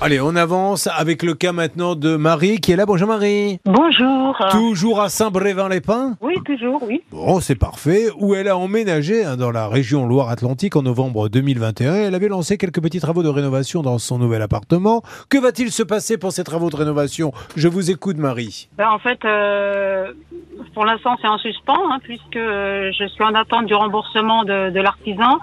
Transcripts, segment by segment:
Allez, on avance avec le cas maintenant de Marie qui est là. Bonjour Marie. Bonjour. Toujours à Saint-Brévin-les-Pins? Oui, toujours, oui. Bon, c'est parfait. Où elle a emménagé hein, dans la région Loire-Atlantique en novembre 2021. Elle avait lancé quelques petits travaux de rénovation dans son nouvel appartement. Que va-t-il se passer pour ces travaux de rénovation? Je vous écoute Marie. Ben, en fait, euh, pour l'instant, c'est en suspens, hein, puisque euh, je suis en attente du remboursement de, de l'artisan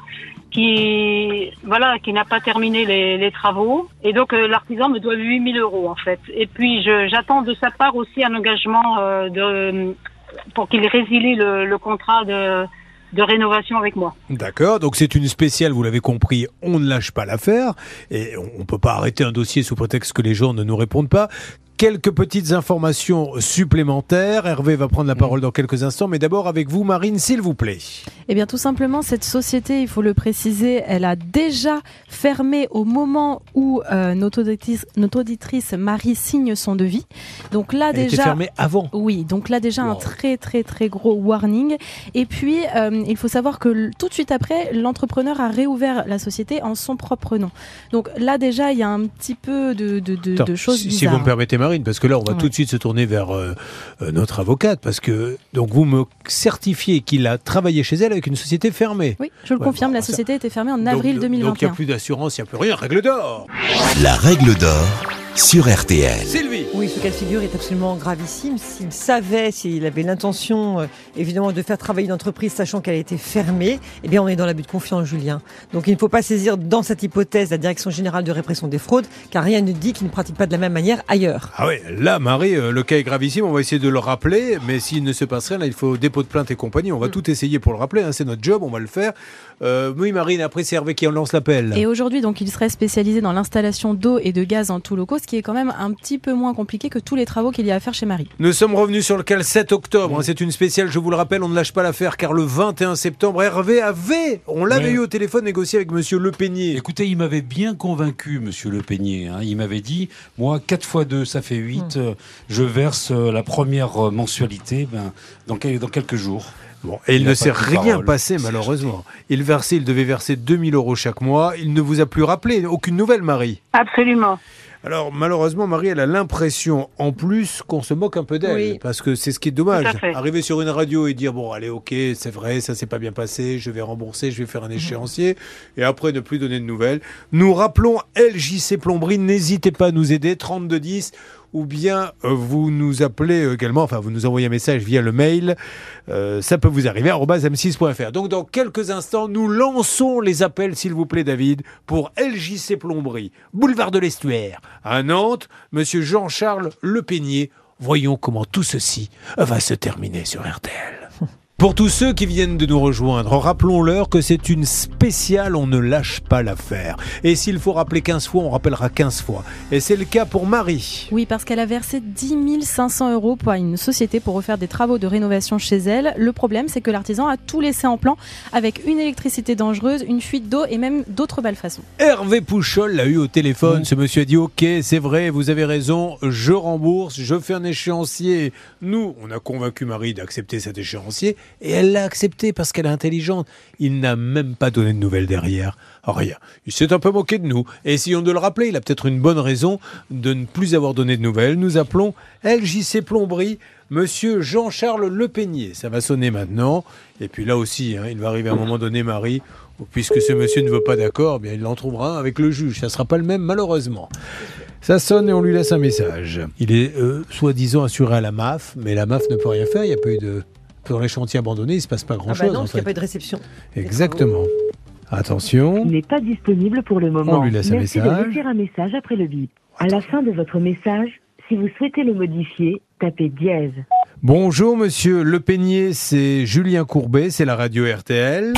qui voilà qui n'a pas terminé les, travaux et donc euh, l'artisan me doit 8000 euros en fait et puis j'attends de sa part aussi un engagement euh, pour qu'il résilie le, le contrat de de rénovation avec moi. D'accord, donc c'est une spéciale, vous l'avez compris, on ne lâche pas l'affaire, et on ne peut pas arrêter un dossier sous prétexte que les gens ne nous répondent pas. Quelques petites informations supplémentaires. Hervé va prendre la parole dans quelques instants, mais d'abord avec vous, Marine, s'il vous plaît. Eh bien, tout simplement, cette société, il faut le préciser, elle a déjà fermé au moment où euh, notre, auditrice, notre auditrice Marie signe son devis. Donc là, Elle était déjà. fermée avant. Oui, donc là déjà un très très très gros warning. Et puis euh, il faut savoir que tout de suite après, l'entrepreneur a réouvert la société en son propre nom. Donc là déjà il y a un petit peu de, de, de, Attends, de choses si, si vous me permettez, Marine, parce que là, on va Ouais. tout de suite se tourner vers euh, euh, notre avocate, parce que donc vous me certifiez qu'il a travaillé chez elle avec une société fermée. Oui, je le Ouais, confirme, bon, la ça- société était fermée en Donc, avril Donc il n'y 2021. a plus d'assurance, il n'y a plus rien. Règle d'or. La règle d'or sur RTL. Sylvie. Oui, ce cas de figure est absolument gravissime. S'il savait, s'il avait l'intention, euh, évidemment, de faire travailler une entreprise sachant qu'elle était fermée, eh bien, on est dans l'abus de confiance, Julien. Donc, il ne faut pas saisir dans cette hypothèse la Direction Générale de Répression des Fraudes, car rien ne dit qu'il ne pratique pas de la même manière ailleurs. Ah oui, là, Marie, euh, le cas est gravissime. On va essayer de le rappeler, mais s'il ne se passe rien, là, il faut dépôt de plainte et compagnie. On va tout essayer pour le rappeler. hein, c'est notre job, on va le faire. Euh, oui, Marine, après, c'est Hervé qui en lance l'appel. Et aujourd'hui, donc, il serait spécialisé dans l'installation d'eau et de gaz en tout locaux, ce qui est quand même un petit peu moins compliqué que tous les travaux qu'il y a à faire chez Marie. Nous sommes revenus sur le cas le 7 octobre. C'est une spéciale, je vous le rappelle, on ne lâche pas l'affaire car le 21 septembre, Hervé avait, on l'avait eu au téléphone, négocié avec monsieur Le Peigné. Écoutez, il m'avait bien convaincu, monsieur Le Peigné. hein. Il m'avait dit, moi, 4 fois 2, ça fait 8. euh, je verse euh, la première euh, mensualité ben, dans, quel- dans quelques jours. Bon, et il, Il ne a s'est rien parole. passé malheureusement. Il versait, il devait verser 2000 euros chaque mois. Il ne vous a plus rappelé, aucune nouvelle, Marie. Absolument. Alors malheureusement, Marie, elle a l'impression en plus qu'on se moque un peu d'elle, Oui. parce que c'est ce qui est dommage. Arriver sur une radio et dire bon, allez, ok, c'est vrai, ça s'est pas bien passé, je vais rembourser, je vais faire un échéancier, et après ne plus donner de nouvelles. Nous rappelons LJC Plomberie, n'hésitez pas à nous aider, 3210 ou bien euh, vous nous appelez également, enfin vous nous envoyez un message via le mail, euh, ça peut vous arriver, arobase m6.fr. Donc dans quelques instants, nous lançons les appels, s'il vous plaît David, pour LJC Plomberie, boulevard de l'Estuaire, à Nantes, monsieur Jean-Charles Le Peigné. Voyons comment tout ceci va se terminer sur RTL. Pour tous ceux qui viennent de nous rejoindre, rappelons-leur que c'est une spéciale, on ne lâche pas l'affaire. Et s'il faut rappeler 15 fois, on rappellera 15 fois. Et c'est le cas pour Marie. Oui, parce qu'elle a versé 10 500 euros pour une société pour refaire des travaux de rénovation chez elle. Le problème, c'est que l'artisan a tout laissé en plan avec une électricité dangereuse, une fuite d'eau et même d'autres malfaçons. Hervé Pouchol l'a eu au téléphone. Ce monsieur a dit Ok, c'est vrai, vous avez raison, je rembourse, je fais un échéancier. Nous, on a convaincu Marie d'accepter cet échéancier et elle l'a accepté parce qu'elle est intelligente. Il n'a même pas donné de nouvelles derrière. Rien. Il s'est un peu moqué de nous. Et essayons de le rappeler, il a peut-être une bonne raison de ne plus avoir donné de nouvelles. Nous appelons LJC Plomberie. Monsieur Jean-Charles Le Peigné, ça va sonner maintenant. Et puis là aussi, hein, il va arriver à un moment donné, Marie, puisque ce monsieur ne veut pas d'accord, bien il en trouvera un avec le juge. Ça sera pas le même, malheureusement. Ça sonne et on lui laisse un message. Il est euh, soi-disant assuré à la MAF, mais la MAF ne peut rien faire. Il n'y a pas eu de dans les chantiers abandonnés, il se passe pas Ah grand-chose. bah non, en parce qu'il n'y a pas de réception. Exactement. Attention. n'est pas disponible pour le moment. On lui laisse un Merci message. de laisser un message après le bip. À la fin de votre message, si vous souhaitez le modifier, tapez dièse. Bonjour monsieur Le Peigné, c'est Julien Courbet, c'est la radio RTL.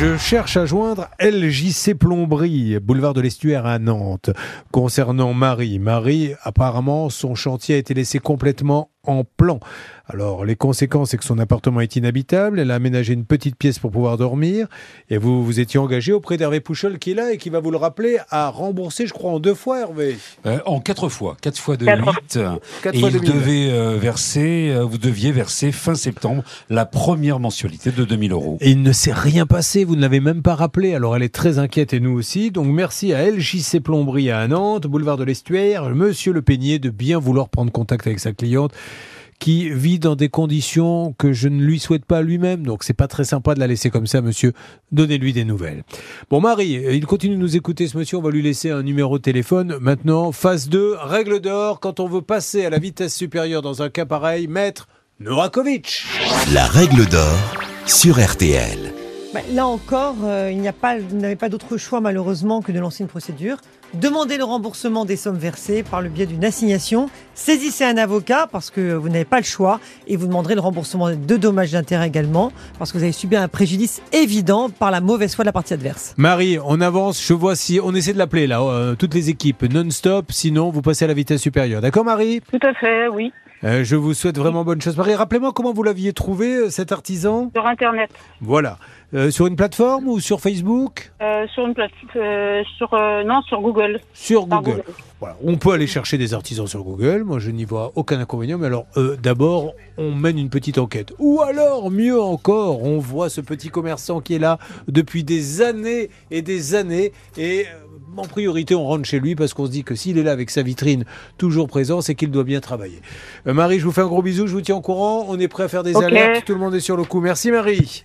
Je cherche à joindre LJC Plomberie, boulevard de l'Estuaire à Nantes. Concernant Marie, Marie, apparemment, son chantier a été laissé complètement en plan. Alors, les conséquences, c'est que son appartement est inhabitable. Elle a aménagé une petite pièce pour pouvoir dormir. Et vous vous étiez engagé auprès d'Hervé Pouchol, qui est là et qui va vous le rappeler, à rembourser, je crois, en deux fois, Hervé. Euh, en quatre fois, quatre fois de Quatre. 8. Quatre et fois il 2000. devait euh, verser, euh, vous deviez verser fin septembre la première mensualité de 2000 euros. Et il ne s'est rien passé, vous ne l'avez même pas rappelé. Alors elle est très inquiète et nous aussi. Donc merci à LJC Plomberie à Nantes, boulevard de l'Estuaire, monsieur Le Peignet de bien vouloir prendre contact avec sa cliente qui vit dans des conditions que je ne lui souhaite pas lui-même. Donc c'est pas très sympa de la laisser comme ça, monsieur. Donnez-lui des nouvelles. Bon, Marie, euh, il continue de nous écouter, ce monsieur. On va lui laisser un numéro de téléphone. Maintenant, phase 2, règle d'or. Quand on veut passer à la vitesse supérieure dans un cas pareil, maître Novakovic. La règle d'or sur RTL. Bah, là encore, euh, il n'y a pas, vous n'avez pas d'autre choix malheureusement que de lancer une procédure. Demandez le remboursement des sommes versées par le biais d'une assignation. Saisissez un avocat parce que vous n'avez pas le choix et vous demanderez le remboursement de dommages d'intérêt également parce que vous avez subi un préjudice évident par la mauvaise foi de la partie adverse. Marie, on avance, je vois si on essaie de l'appeler là, euh, toutes les équipes non-stop, sinon vous passez à la vitesse supérieure. D'accord Marie? Tout à fait, oui. Euh, Je vous souhaite vraiment bonne chance. Marie, rappelez-moi comment vous l'aviez trouvé euh, cet artisan? Sur Internet. Voilà. Euh, sur une plateforme ou sur Facebook? Euh, sur une plate, sur euh, non sur Google. Sur Par Google. Voilà. On peut aller chercher des artisans sur Google, moi je n'y vois aucun inconvénient, mais alors d'abord on mène une petite enquête. Ou alors, mieux encore, on voit ce petit commerçant qui est là depuis des années et des années et en priorité on rentre chez lui parce qu'on se dit que s'il est là avec sa vitrine toujours présent, c'est qu'il doit bien travailler. Euh, Marie, je vous fais un gros bisou, je vous tiens au courant, on est prêt à faire des alertes, tout le monde est sur le coup. Merci Marie.